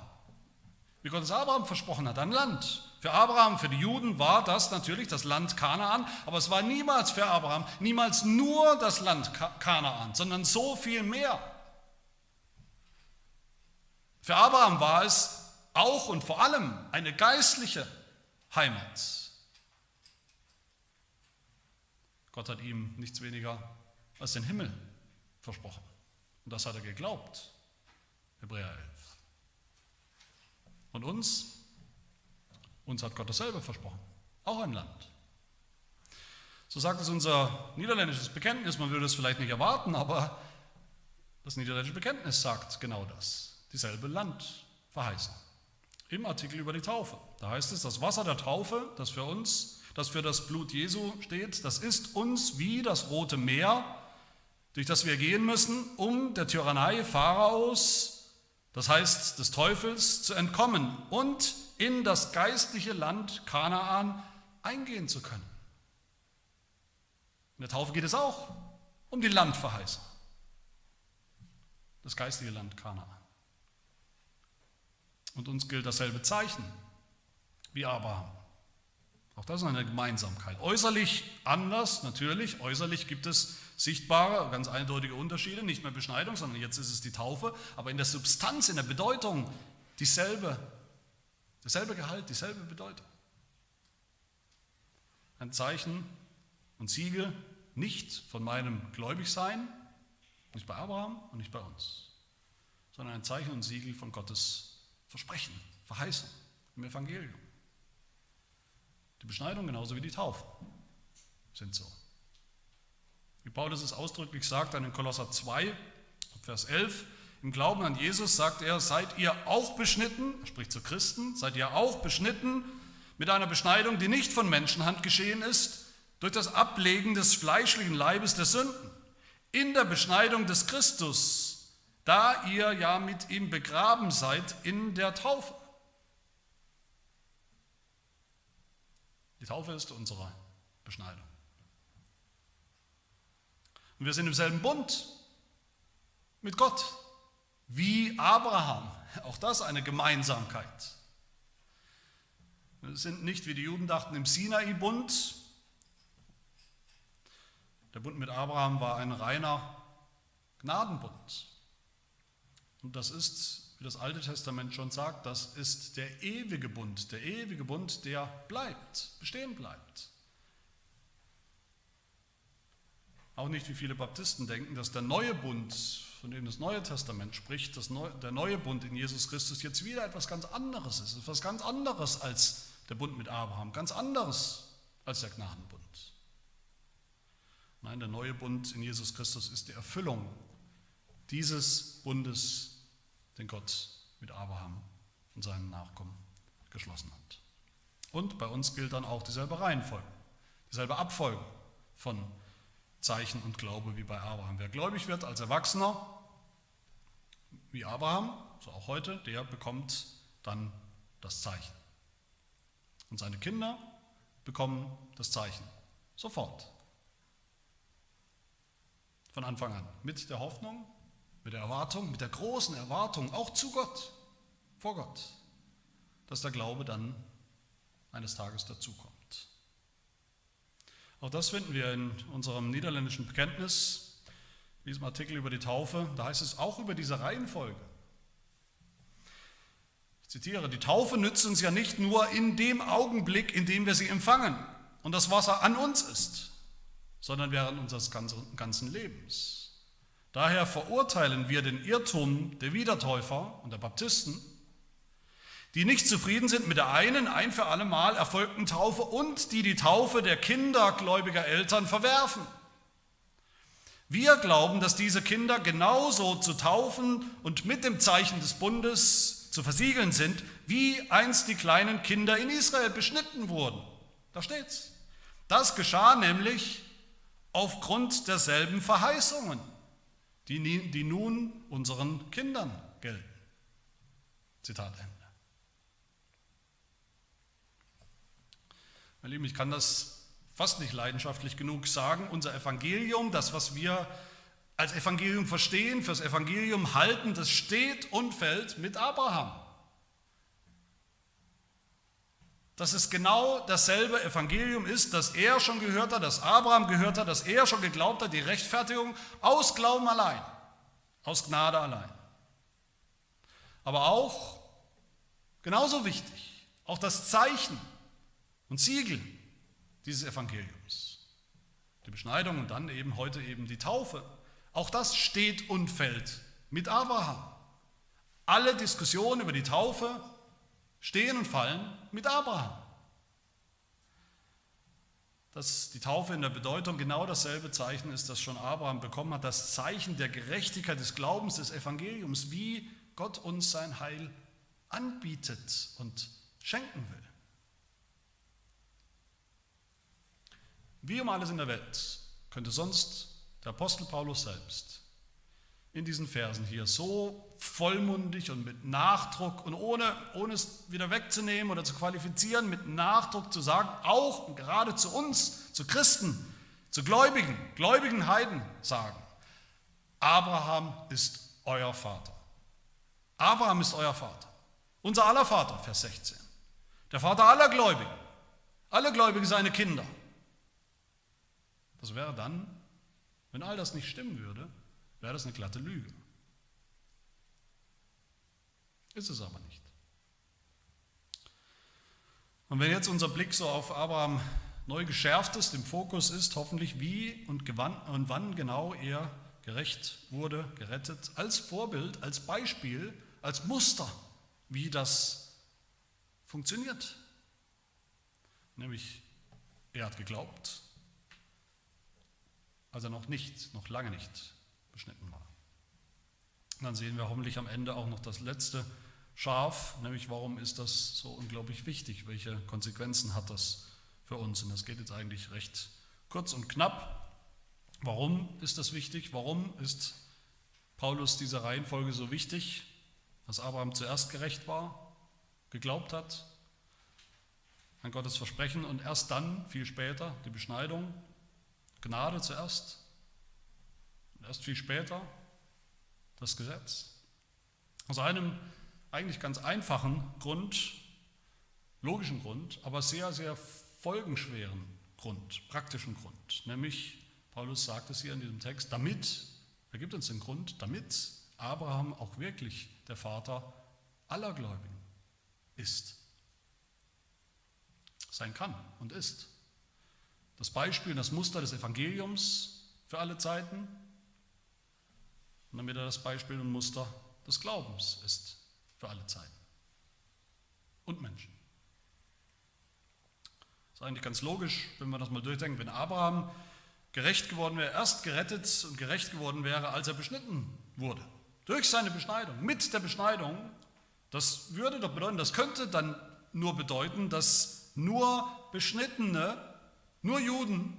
Wie Gott es Abraham versprochen hat, ein Land. Für Abraham, für die Juden war das natürlich das Land Kanaan, aber es war niemals für Abraham, niemals nur das Land Kanaan, sondern so viel mehr. Für Abraham war es auch und vor allem eine geistliche Heimat. Gott hat ihm nichts weniger als den Himmel versprochen. Und das hat er geglaubt. Hebräer 11. Und uns? Uns hat Gott dasselbe versprochen. Auch ein Land. So sagt es unser niederländisches Bekenntnis. Man würde es vielleicht nicht erwarten, aber das niederländische Bekenntnis sagt genau das. Dieselbe Landverheißung. Im Artikel über die Taufe. Da heißt es, das Wasser der Taufe, das für uns das für das Blut Jesu steht, das ist uns wie das Rote Meer, durch das wir gehen müssen, um der Tyrannei Pharaos, das heißt des Teufels, zu entkommen und in das geistliche Land Kanaan eingehen zu können. In der Taufe geht es auch um die Landverheißung, das geistige Land Kanaan. Und uns gilt dasselbe Zeichen wie Abraham. Auch das ist eine Gemeinsamkeit. Äußerlich anders, natürlich. Äußerlich gibt es sichtbare, ganz eindeutige Unterschiede, nicht mehr Beschneidung, sondern jetzt ist es die Taufe, aber in der Substanz, in der Bedeutung dieselbe, dasselbe Gehalt, dieselbe Bedeutung. Ein Zeichen und Siegel nicht von meinem Gläubigsein, nicht bei Abraham und nicht bei uns, sondern ein Zeichen und Siegel von Gottes Versprechen, Verheißung im Evangelium. Die Beschneidung genauso wie die Taufe sind so. Wie Paulus es ausdrücklich sagt dann in Kolosser 2, Vers 11, im Glauben an Jesus sagt er, seid ihr auch beschnitten, spricht zu Christen, seid ihr auch beschnitten mit einer Beschneidung, die nicht von Menschenhand geschehen ist, durch das Ablegen des fleischlichen Leibes der Sünden, in der Beschneidung des Christus, da ihr ja mit ihm begraben seid in der Taufe. Die Taufe ist unsere Beschneidung. Und wir sind im selben Bund mit Gott, wie Abraham. Auch das eine Gemeinsamkeit. Wir sind nicht, wie die Juden dachten, im Sinai-Bund. Der Bund mit Abraham war ein reiner Gnadenbund. Und das ist, wie das Alte Testament schon sagt, das ist der ewige Bund, der ewige Bund, der bleibt, bestehen bleibt. Auch nicht, wie viele Baptisten denken, dass der neue Bund, von dem das Neue Testament spricht, das Neu der neue Bund in Jesus Christus jetzt wieder etwas ganz anderes ist, etwas ganz anderes als der Bund mit Abraham, ganz anderes als der Gnadenbund. Nein, der neue Bund in Jesus Christus ist die Erfüllung dieses Bundes, den Gott mit Abraham und seinen Nachkommen geschlossen hat. Und bei uns gilt dann auch dieselbe Reihenfolge, dieselbe Abfolge von Zeichen und Glaube wie bei Abraham. Wer gläubig wird als Erwachsener, wie Abraham, so auch heute, der bekommt dann das Zeichen. Und seine Kinder bekommen das Zeichen. Sofort. Von Anfang an. Mit der Hoffnung, mit der Erwartung, mit der großen Erwartung, auch zu Gott, vor Gott, dass der Glaube dann eines Tages dazukommt. Auch das finden wir in unserem niederländischen Bekenntnis, diesem Artikel über die Taufe. Da heißt es auch über diese Reihenfolge. Ich zitiere, die Taufe nützt uns ja nicht nur in dem Augenblick, in dem wir sie empfangen und das Wasser an uns ist, sondern während unseres ganzen Lebens. Daher verurteilen wir den Irrtum der Wiedertäufer und der Baptisten, die nicht zufrieden sind mit der einen ein für alle Mal erfolgten Taufe und die die Taufe der Kinder gläubiger Eltern verwerfen. Wir glauben, dass diese Kinder genauso zu taufen und mit dem Zeichen des Bundes zu versiegeln sind, wie einst die kleinen Kinder in Israel beschnitten wurden. Da steht's. Das geschah nämlich aufgrund derselben Verheißungen, die, die nun unseren Kindern gelten. Zitat Ende. Meine Lieben, ich kann das fast nicht leidenschaftlich genug sagen. Unser Evangelium, das, was wir als Evangelium verstehen, fürs Evangelium halten, das steht und fällt mit Abraham. Dass es genau dasselbe Evangelium ist, das er schon gehört hat, das Abraham gehört hat, das er schon geglaubt hat, die Rechtfertigung aus Glauben allein, aus Gnade allein. Aber auch, genauso wichtig, auch das Zeichen und Siegel dieses Evangeliums. Die Beschneidung und dann eben heute eben die Taufe auch das steht und fällt mit Abraham. Alle Diskussionen über die Taufe stehen und fallen mit Abraham. Dass die Taufe in der Bedeutung genau dasselbe Zeichen ist, das schon Abraham bekommen hat, das Zeichen der Gerechtigkeit des Glaubens des Evangeliums, wie Gott uns sein Heil anbietet und schenken will. Wie um alles in der Welt könnte sonst der Apostel Paulus selbst in diesen Versen hier so vollmundig und mit Nachdruck und ohne, ohne es wieder wegzunehmen oder zu qualifizieren, mit Nachdruck zu sagen, auch und gerade zu uns, zu Christen, zu Gläubigen, gläubigen Heiden sagen, Abraham ist euer Vater. Abraham ist euer Vater. Unser aller Vater, Vers 16. Der Vater aller Gläubigen. Alle Gläubigen seine Kinder. Das wäre dann Wenn all das nicht stimmen würde, wäre das eine glatte Lüge. Ist es aber nicht. Und wenn jetzt unser Blick so auf Abraham neu geschärft ist, im Fokus ist hoffentlich, wie und wann genau er gerecht wurde, gerettet, als Vorbild, als Beispiel, als Muster, wie das funktioniert. Nämlich, er hat geglaubt, als er noch nicht, noch lange nicht beschnitten war. Und dann sehen wir hoffentlich am Ende auch noch das letzte Schaf, nämlich warum ist das so unglaublich wichtig, welche Konsequenzen hat das für uns. Und das geht jetzt eigentlich recht kurz und knapp. Warum ist das wichtig? Warum ist Paulus diese Reihenfolge so wichtig, dass Abraham zuerst gerecht war, geglaubt hat an Gottes Versprechen und erst dann, viel später, die Beschneidung, Gnade zuerst und erst viel später das Gesetz. Aus einem eigentlich ganz einfachen Grund, logischen Grund, aber sehr, sehr folgenschweren Grund, praktischen Grund. Nämlich, Paulus sagt es hier in diesem Text, damit, er gibt uns den Grund, damit Abraham auch wirklich der Vater aller Gläubigen ist. Sein kann und ist. Das Beispiel und das Muster des Evangeliums für alle Zeiten und damit er das Beispiel und Muster des Glaubens ist für alle Zeiten und Menschen. Das ist eigentlich ganz logisch, wenn man das mal durchdenkt. Wenn Abraham gerecht geworden wäre, erst gerettet und gerecht geworden wäre, als er beschnitten wurde. Durch seine Beschneidung, mit der Beschneidung, das würde doch bedeuten, das könnte dann nur bedeuten, dass nur Beschnittene, nur Juden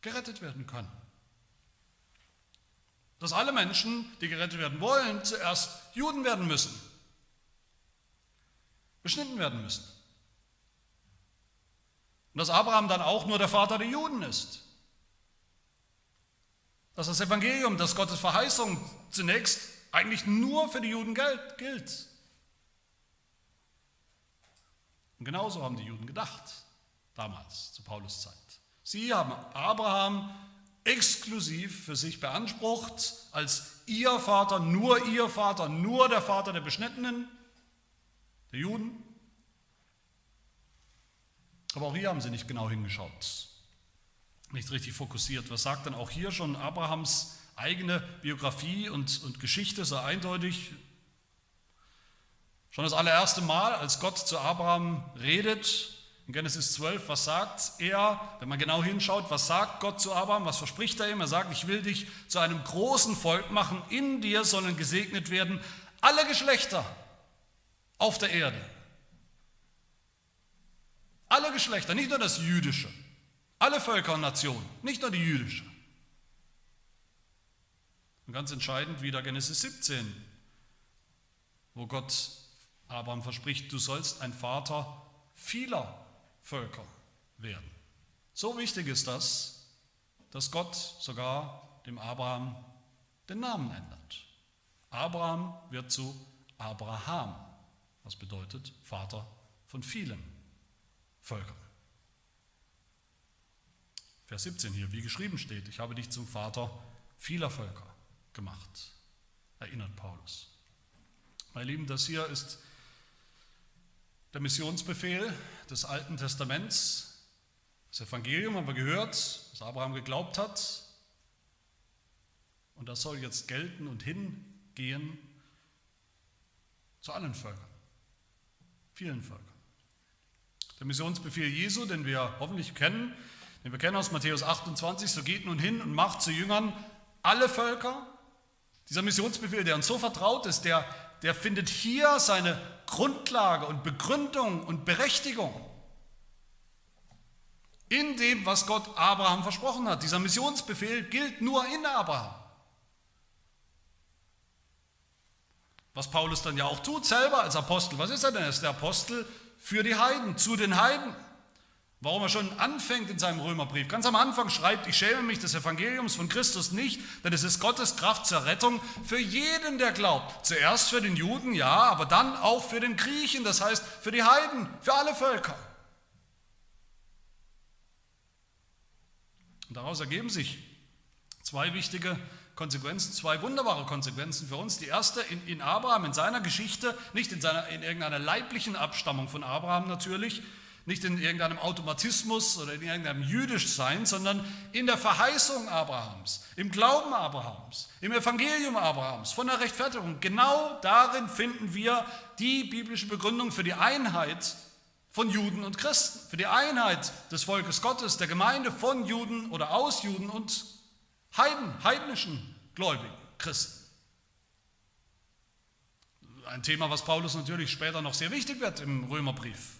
gerettet werden können. Dass alle Menschen, die gerettet werden wollen, zuerst Juden werden müssen, beschnitten werden müssen. Und dass Abraham dann auch nur der Vater der Juden ist. Dass das Evangelium, dass Gottes Verheißung zunächst eigentlich nur für die Juden gilt. Und genauso haben die Juden gedacht, damals, zu Paulus Zeit. Sie haben Abraham exklusiv für sich beansprucht, als ihr Vater, nur ihr Vater, nur der Vater der Beschnittenen, der Juden. Aber auch hier haben sie nicht genau hingeschaut, nicht richtig fokussiert. Was sagt dann auch hier schon Abrahams eigene Biografie und, und Geschichte so eindeutig? Schon das allererste Mal, als Gott zu Abraham redet, in Genesis 12, was sagt er, wenn man genau hinschaut, was sagt Gott zu Abraham, was verspricht er ihm? Er sagt, ich will dich zu einem großen Volk machen, in dir sollen gesegnet werden alle Geschlechter auf der Erde. Alle Geschlechter, nicht nur das jüdische, alle Völker und Nationen, nicht nur die jüdische. Und ganz entscheidend wieder Genesis 17, wo Gott Abraham verspricht, du sollst ein Vater vieler Völker werden. So wichtig ist das, dass Gott sogar dem Abraham den Namen ändert. Abraham wird zu Abraham, was bedeutet Vater von vielen Völkern. Vers 17 hier, wie geschrieben steht, ich habe dich zum Vater vieler Völker gemacht, erinnert Paulus. Meine Lieben, das hier ist der Missionsbefehl des Alten Testaments, das Evangelium haben wir gehört, was Abraham geglaubt hat. Und das soll jetzt gelten und hingehen zu allen Völkern, vielen Völkern. Der Missionsbefehl Jesu, den wir hoffentlich kennen, den wir kennen aus Matthäus 28, so geht nun hin und macht zu Jüngern alle Völker. Dieser Missionsbefehl, der uns so vertraut ist, der, der findet hier seine Grundlage und Begründung und Berechtigung in dem, was Gott Abraham versprochen hat. Dieser Missionsbefehl gilt nur in Abraham. Was Paulus dann ja auch tut, selber als Apostel. Was ist er denn? Er ist der Apostel für die Heiden, zu den Heiden. Warum er schon anfängt in seinem Römerbrief. Ganz am Anfang schreibt, ich schäme mich des Evangeliums von Christus nicht, denn es ist Gottes Kraft zur Rettung für jeden, der glaubt. Zuerst für den Juden, ja, aber dann auch für den Griechen, das heißt für die Heiden, für alle Völker. Und daraus ergeben sich Zwei wichtige Konsequenzen, zwei wunderbare Konsequenzen für uns. Die erste in, in Abraham, in seiner Geschichte, nicht in, seiner, in irgendeiner leiblichen Abstammung von Abraham natürlich, nicht in irgendeinem Automatismus oder in irgendeinem Jüdischsein, sondern in der Verheißung Abrahams, im Glauben Abrahams, im Evangelium Abrahams, von der Rechtfertigung. Genau darin finden wir die biblische Begründung für die Einheit von Juden und Christen, für die Einheit des Volkes Gottes, der Gemeinde von Juden oder aus Juden und Heiden, heidnischen Gläubigen, Christen. Ein Thema, was Paulus natürlich später noch sehr wichtig wird im Römerbrief.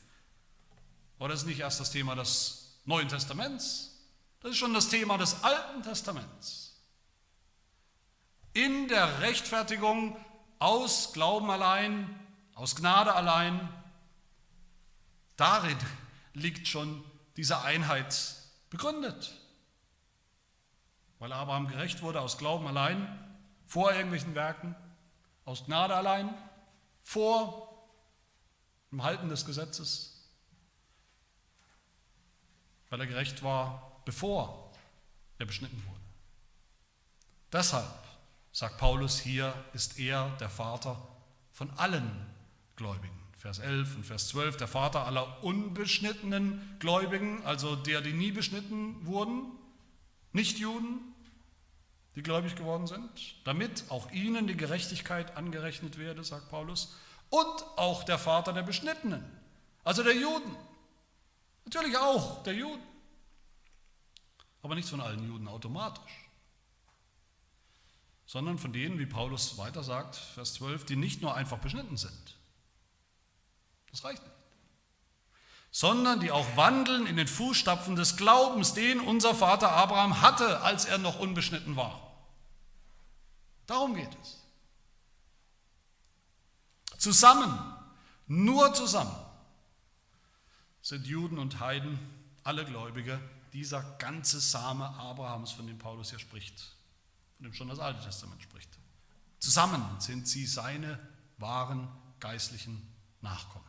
Aber das ist nicht erst das Thema des Neuen Testaments, das ist schon das Thema des Alten Testaments. In der Rechtfertigung aus Glauben allein, aus Gnade allein, darin liegt schon diese Einheit begründet. Weil Abraham gerecht wurde aus Glauben allein, vor irgendwelchen Werken, aus Gnade allein, vor dem Halten des Gesetzes, weil er gerecht war, bevor er beschnitten wurde. Deshalb, sagt Paulus, hier ist er der Vater von allen Gläubigen. Vers 11 und Vers 12, der Vater aller unbeschnittenen Gläubigen, also der, die nie beschnitten wurden, nicht Juden, die gläubig geworden sind, damit auch ihnen die Gerechtigkeit angerechnet werde, sagt Paulus, und auch der Vater der Beschnittenen, also der Juden. Natürlich auch der Juden. Aber nicht von allen Juden automatisch, sondern von denen, wie Paulus weiter sagt, Vers 12, die nicht nur einfach beschnitten sind. Das reicht nicht. Sondern die auch wandeln in den Fußstapfen des Glaubens, den unser Vater Abraham hatte, als er noch unbeschnitten war. Darum geht es. Zusammen, nur zusammen sind Juden und Heiden, alle Gläubige, dieser ganze Same Abrahams, von dem Paulus hier spricht, von dem schon das Alte Testament spricht. Zusammen sind sie seine wahren geistlichen Nachkommen.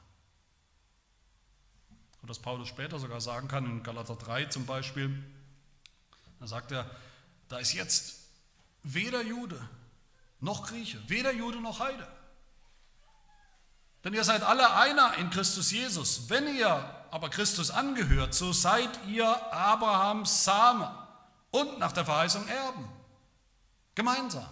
Und was Paulus später sogar sagen kann, in Galater 3 zum Beispiel, da sagt er, da ist jetzt weder Jude noch Grieche, weder Jude noch Heide. Denn ihr seid alle einer in Christus Jesus. Wenn ihr aber Christus angehört, so seid ihr Abrahams Same und nach der Verheißung Erben. Gemeinsam.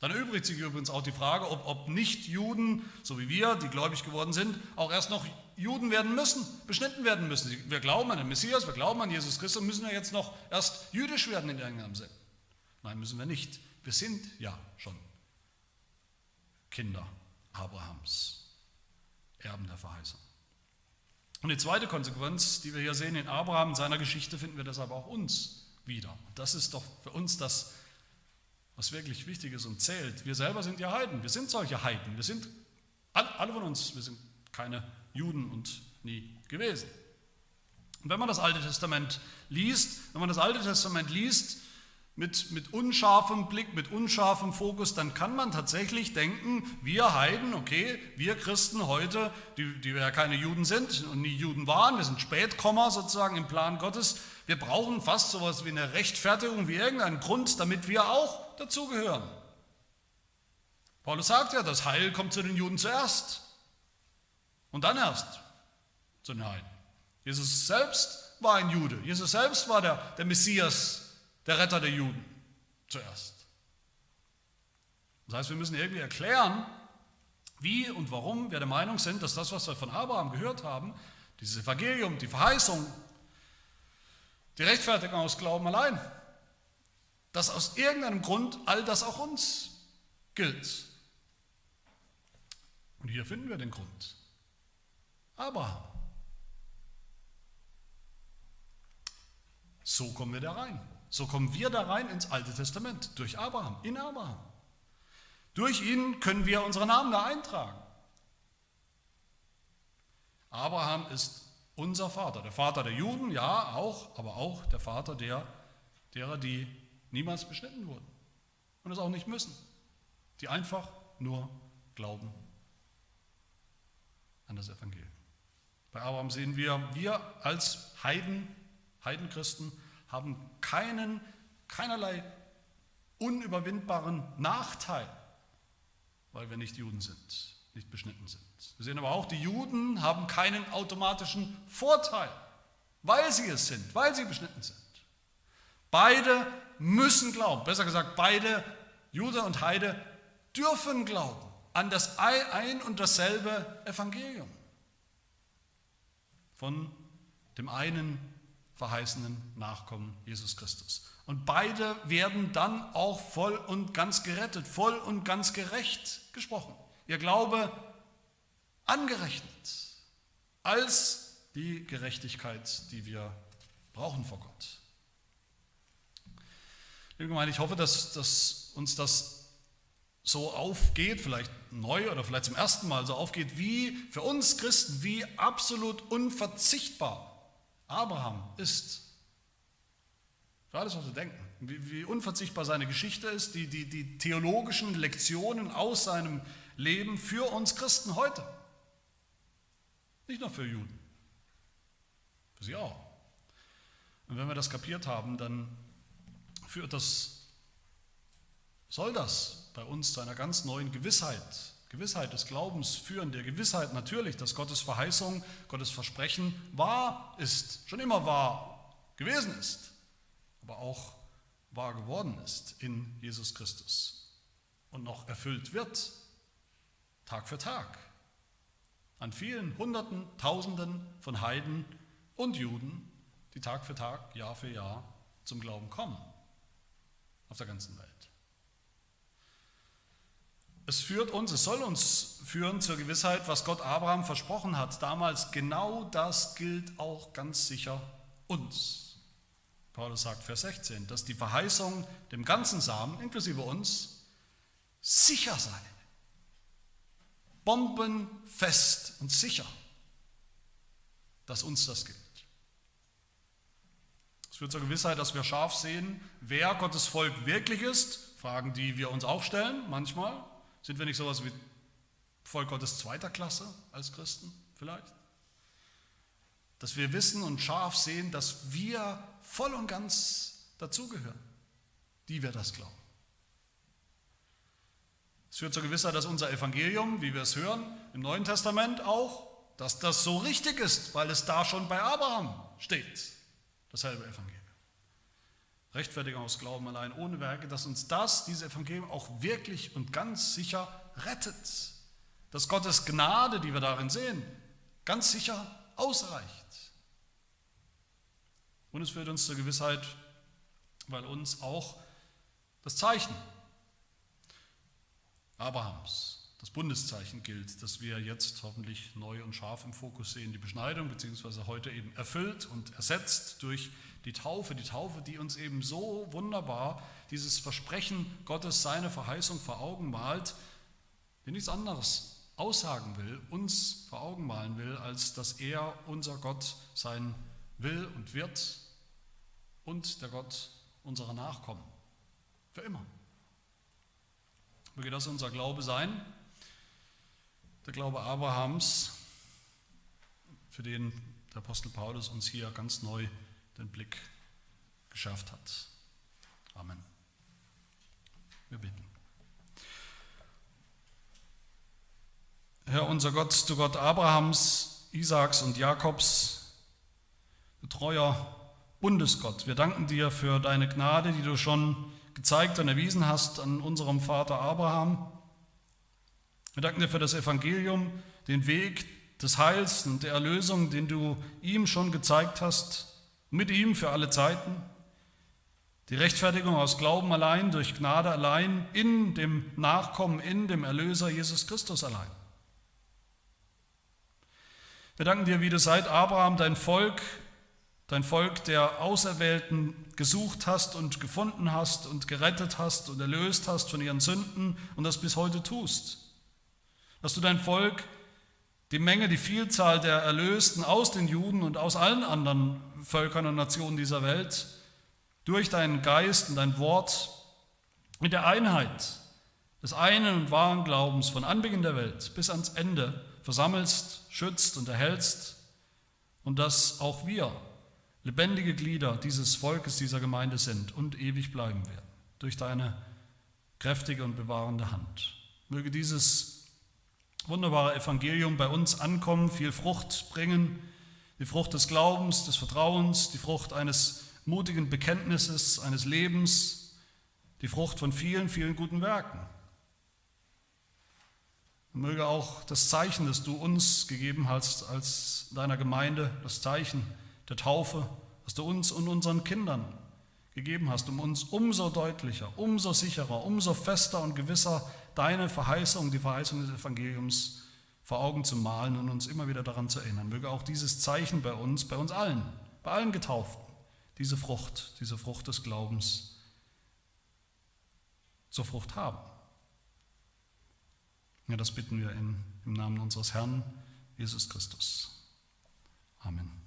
Dann erübrigt sich übrigens auch die Frage, ob, ob Nicht-Juden, so wie wir, die gläubig geworden sind, auch erst noch Juden werden müssen, beschnitten werden müssen. Wir glauben an den Messias, wir glauben an Jesus Christus, müssen wir jetzt noch erst jüdisch werden in irgendeinem Sinn. Nein, müssen wir nicht. Wir sind ja schon Kinder Abrahams, Erben der Verheißung. Und die zweite Konsequenz, die wir hier sehen in Abraham, in seiner Geschichte, finden wir deshalb auch uns wieder. Und das ist doch für uns das, was wirklich wichtig ist und zählt. Wir selber sind ja Heiden, wir sind solche Heiden. Wir sind, alle von uns, wir sind keine Juden und nie gewesen. Und wenn man das Alte Testament liest, wenn man das Alte Testament liest, mit, mit unscharfem Blick, mit unscharfem Fokus, dann kann man tatsächlich denken, wir Heiden, okay, wir Christen heute, die, die ja keine Juden sind und nie Juden waren, wir sind Spätkommer sozusagen im Plan Gottes, wir brauchen fast sowas wie eine Rechtfertigung, wie irgendeinen Grund, damit wir auch dazugehören. Paulus sagt ja, das Heil kommt zu den Juden zuerst und dann erst zu den Heiden. Jesus selbst war ein Jude, Jesus selbst war der, der Messias, der Retter der Juden zuerst. Das heißt, wir müssen irgendwie erklären, wie und warum wir der Meinung sind, dass das, was wir von Abraham gehört haben, dieses Evangelium, die Verheißung, die Rechtfertigung aus Glauben allein, dass aus irgendeinem Grund all das auch uns gilt. Und hier finden wir den Grund. Abraham. So kommen wir da rein. So kommen wir da rein ins Alte Testament, durch Abraham, in Abraham. Durch ihn können wir unsere Namen da eintragen. Abraham ist unser Vater, der Vater der Juden, ja, auch, aber auch der Vater der, derer, die niemals beschnitten wurden und es auch nicht müssen, die einfach nur glauben an das Evangelium. Bei Abraham sehen wir, wir als Heiden, Heidenchristen, haben keinen, keinerlei unüberwindbaren Nachteil, weil wir nicht Juden sind, nicht beschnitten sind. Wir sehen aber auch, die Juden haben keinen automatischen Vorteil, weil sie es sind, weil sie beschnitten sind. Beide müssen glauben, besser gesagt, beide, Jude und Heide, dürfen glauben an das ein und dasselbe Evangelium von dem einen verheißenen Nachkommen Jesus Christus. Und beide werden dann auch voll und ganz gerettet, voll und ganz gerecht gesprochen. Ihr Glaube angerechnet als die Gerechtigkeit, die wir brauchen vor Gott. Liebe Gemeinde, ich hoffe, dass, dass uns das so aufgeht, vielleicht neu oder vielleicht zum ersten Mal so aufgeht, wie für uns Christen, wie absolut unverzichtbar Abraham ist für alles, was wir denken. Wie, wie unverzichtbar seine Geschichte ist, die, die, die theologischen Lektionen aus seinem Leben für uns Christen heute. Nicht nur für Juden, für sie auch. Und wenn wir das kapiert haben, dann führt das, soll das bei uns zu einer ganz neuen Gewissheit, Gewissheit des Glaubens führen, der Gewissheit natürlich, dass Gottes Verheißung, Gottes Versprechen wahr ist, schon immer wahr gewesen ist aber auch wahr geworden ist in Jesus Christus und noch erfüllt wird, Tag für Tag, an vielen Hunderten, Tausenden von Heiden und Juden, die Tag für Tag, Jahr für Jahr zum Glauben kommen auf der ganzen Welt. Es führt uns, es soll uns führen zur Gewissheit, was Gott Abraham versprochen hat damals. Genau das gilt auch ganz sicher uns. Paulus sagt, Vers 16, dass die Verheißung dem ganzen Samen, inklusive uns, sicher sei. Bombenfest und sicher, dass uns das gilt. Es führt zur Gewissheit, dass wir scharf sehen, wer Gottes Volk wirklich ist. Fragen, die wir uns auch stellen manchmal. Sind wir nicht sowas wie Volk Gottes zweiter Klasse als Christen vielleicht? Dass wir wissen und scharf sehen, dass wir voll und ganz dazugehören, die wir das glauben. Es führt zur Gewissheit, dass unser Evangelium, wie wir es hören, im Neuen Testament auch, dass das so richtig ist, weil es da schon bei Abraham steht, dasselbe Evangelium. Rechtfertigung aus Glauben allein ohne Werke, dass uns das, dieses Evangelium auch wirklich und ganz sicher rettet. Dass Gottes Gnade, die wir darin sehen, ganz sicher ausreicht. Und es führt uns zur Gewissheit, weil uns auch das Zeichen Abrahams, das Bundeszeichen gilt, das wir jetzt hoffentlich neu und scharf im Fokus sehen, die Beschneidung, beziehungsweise heute eben erfüllt und ersetzt durch die Taufe, die Taufe, die uns eben so wunderbar dieses Versprechen Gottes, seine Verheißung vor Augen malt, die nichts anderes aussagen will, uns vor Augen malen will, als dass er, unser Gott, sein will und wird und der Gott unserer Nachkommen. Für immer. Möge das unser Glaube sein, der Glaube Abrahams, für den der Apostel Paulus uns hier ganz neu den Blick geschärft hat. Amen. Wir beten. Herr unser Gott, du Gott Abrahams, Isaaks und Jakobs, du treuer Bundesgott. Wir danken dir für deine Gnade, die du schon gezeigt und erwiesen hast an unserem Vater Abraham. Wir danken dir für das Evangelium, den Weg des Heils und der Erlösung, den du ihm schon gezeigt hast, mit ihm für alle Zeiten. Die Rechtfertigung aus Glauben allein, durch Gnade allein, in dem Nachkommen, in dem Erlöser Jesus Christus allein. Wir danken dir, wie du seit Abraham dein Volk dein Volk der Auserwählten gesucht hast und gefunden hast und gerettet hast und erlöst hast von ihren Sünden und das bis heute tust. Dass du dein Volk, die Menge, die Vielzahl der Erlösten aus den Juden und aus allen anderen Völkern und Nationen dieser Welt durch deinen Geist und dein Wort mit der Einheit des einen und wahren Glaubens von Anbeginn der Welt bis ans Ende versammelst, schützt und erhältst und dass auch wir lebendige Glieder dieses Volkes, dieser Gemeinde sind und ewig bleiben werden, durch deine kräftige und bewahrende Hand. Möge dieses wunderbare Evangelium bei uns ankommen, viel Frucht bringen, die Frucht des Glaubens, des Vertrauens, die Frucht eines mutigen Bekenntnisses, eines Lebens, die Frucht von vielen, vielen guten Werken. Und möge auch das Zeichen, das du uns gegeben hast als deiner Gemeinde, das Zeichen der Taufe, das du uns und unseren Kindern gegeben hast, um uns umso deutlicher, umso sicherer, umso fester und gewisser deine Verheißung, die Verheißung des Evangeliums vor Augen zu malen und uns immer wieder daran zu erinnern. Möge auch dieses Zeichen bei uns, bei uns allen, bei allen Getauften, diese Frucht, diese Frucht des Glaubens zur Frucht haben. Ja, das bitten wir in, im Namen unseres Herrn Jesus Christus. Amen.